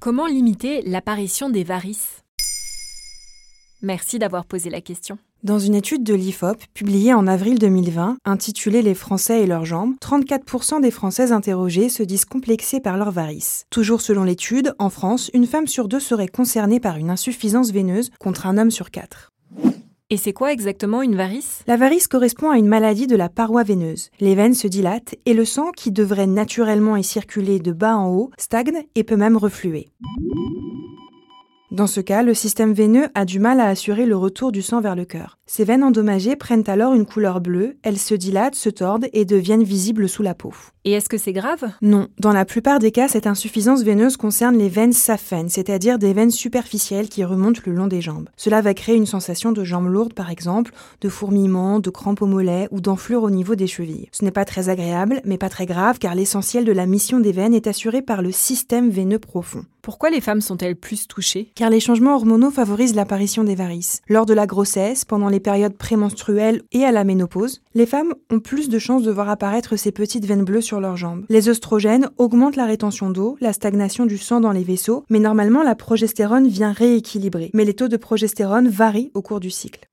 Comment limiter l'apparition des varices? Merci d'avoir posé la question. Dans une étude de l'IFOP publiée en avril 2020, intitulée Les Français et leurs jambes, 34% des Françaises interrogées se disent complexées par leurs varices. Toujours selon l'étude, en France, une femme sur deux serait concernée par une insuffisance veineuse contre un homme sur quatre. Et c'est quoi exactement une varice? La varice correspond à une maladie de la paroi veineuse. Les veines se dilatent et le sang, qui devrait naturellement y circuler de bas en haut, stagne et peut même refluer. Dans ce cas, le système veineux a du mal à assurer le retour du sang vers le cœur. Ces veines endommagées prennent alors une couleur bleue, elles se dilatent, se tordent et deviennent visibles sous la peau. Et est-ce que c'est grave? Non. Dans la plupart des cas, cette insuffisance veineuse concerne les veines saphènes, c'est-à-dire des veines superficielles qui remontent le long des jambes. Cela va créer une sensation de jambes lourdes par exemple, de fourmillement, de crampes au mollet ou d'enflure au niveau des chevilles. Ce n'est pas très agréable, mais pas très grave car l'essentiel de la mission des veines est assuré par le système veineux profond. Pourquoi les femmes sont-elles plus touchées? Car les changements hormonaux favorisent l'apparition des varices. Lors de la grossesse, pendant les périodes prémenstruelles et à la ménopause, les femmes ont plus de chances de voir apparaître ces petites veines bleues sur leurs jambes. Les oestrogènes augmentent la rétention d'eau, la stagnation du sang dans les vaisseaux, mais normalement la progestérone vient rééquilibrer. Mais les taux de progestérone varient au cours du cycle.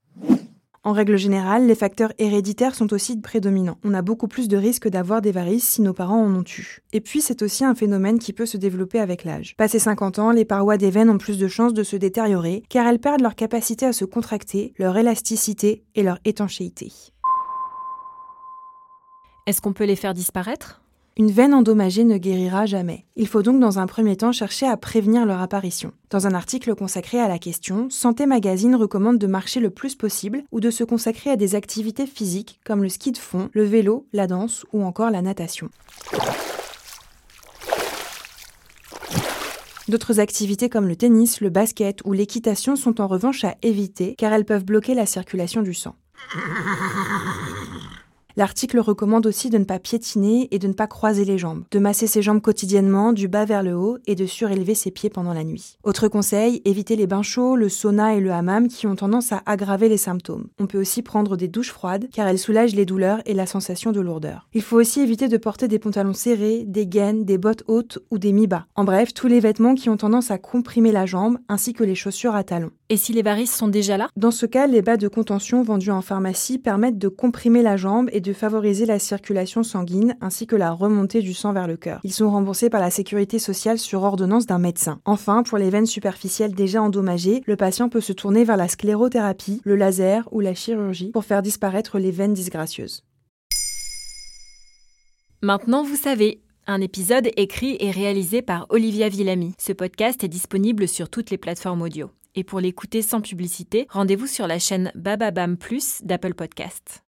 En règle générale, les facteurs héréditaires sont aussi prédominants. On a beaucoup plus de risques d'avoir des varices si nos parents en ont eu. Et puis, c'est aussi un phénomène qui peut se développer avec l'âge. Passé 50 ans, les parois des veines ont plus de chances de se détériorer car elles perdent leur capacité à se contracter, leur élasticité et leur étanchéité. Est-ce qu'on peut les faire disparaître? Une veine endommagée ne guérira jamais. Il faut donc dans un premier temps chercher à prévenir leur apparition. Dans un article consacré à la question, Santé Magazine recommande de marcher le plus possible ou de se consacrer à des activités physiques comme le ski de fond, le vélo, la danse ou encore la natation. D'autres activités comme le tennis, le basket ou l'équitation sont en revanche à éviter car elles peuvent bloquer la circulation du sang. L'article recommande aussi de ne pas piétiner et de ne pas croiser les jambes, de masser ses jambes quotidiennement du bas vers le haut et de surélever ses pieds pendant la nuit. Autre conseil, éviter les bains chauds, le sauna et le hammam qui ont tendance à aggraver les symptômes. On peut aussi prendre des douches froides car elles soulagent les douleurs et la sensation de lourdeur. Il faut aussi éviter de porter des pantalons serrés, des gaines, des bottes hautes ou des mi-bas. En bref, tous les vêtements qui ont tendance à comprimer la jambe ainsi que les chaussures à talons. Et si les varices sont déjà là? Dans ce cas, les bas de contention vendus en pharmacie permettent de comprimer la jambe et de favoriser la circulation sanguine ainsi que la remontée du sang vers le cœur. Ils sont remboursés par la sécurité sociale sur ordonnance d'un médecin. Enfin, pour les veines superficielles déjà endommagées, le patient peut se tourner vers la sclérothérapie, le laser ou la chirurgie pour faire disparaître les veines disgracieuses. Maintenant, vous savez. Un épisode écrit et réalisé par Olivia Villamy. Ce podcast est disponible sur toutes les plateformes audio. Et pour l'écouter sans publicité, rendez-vous sur la chaîne Bababam Plus d'Apple Podcast.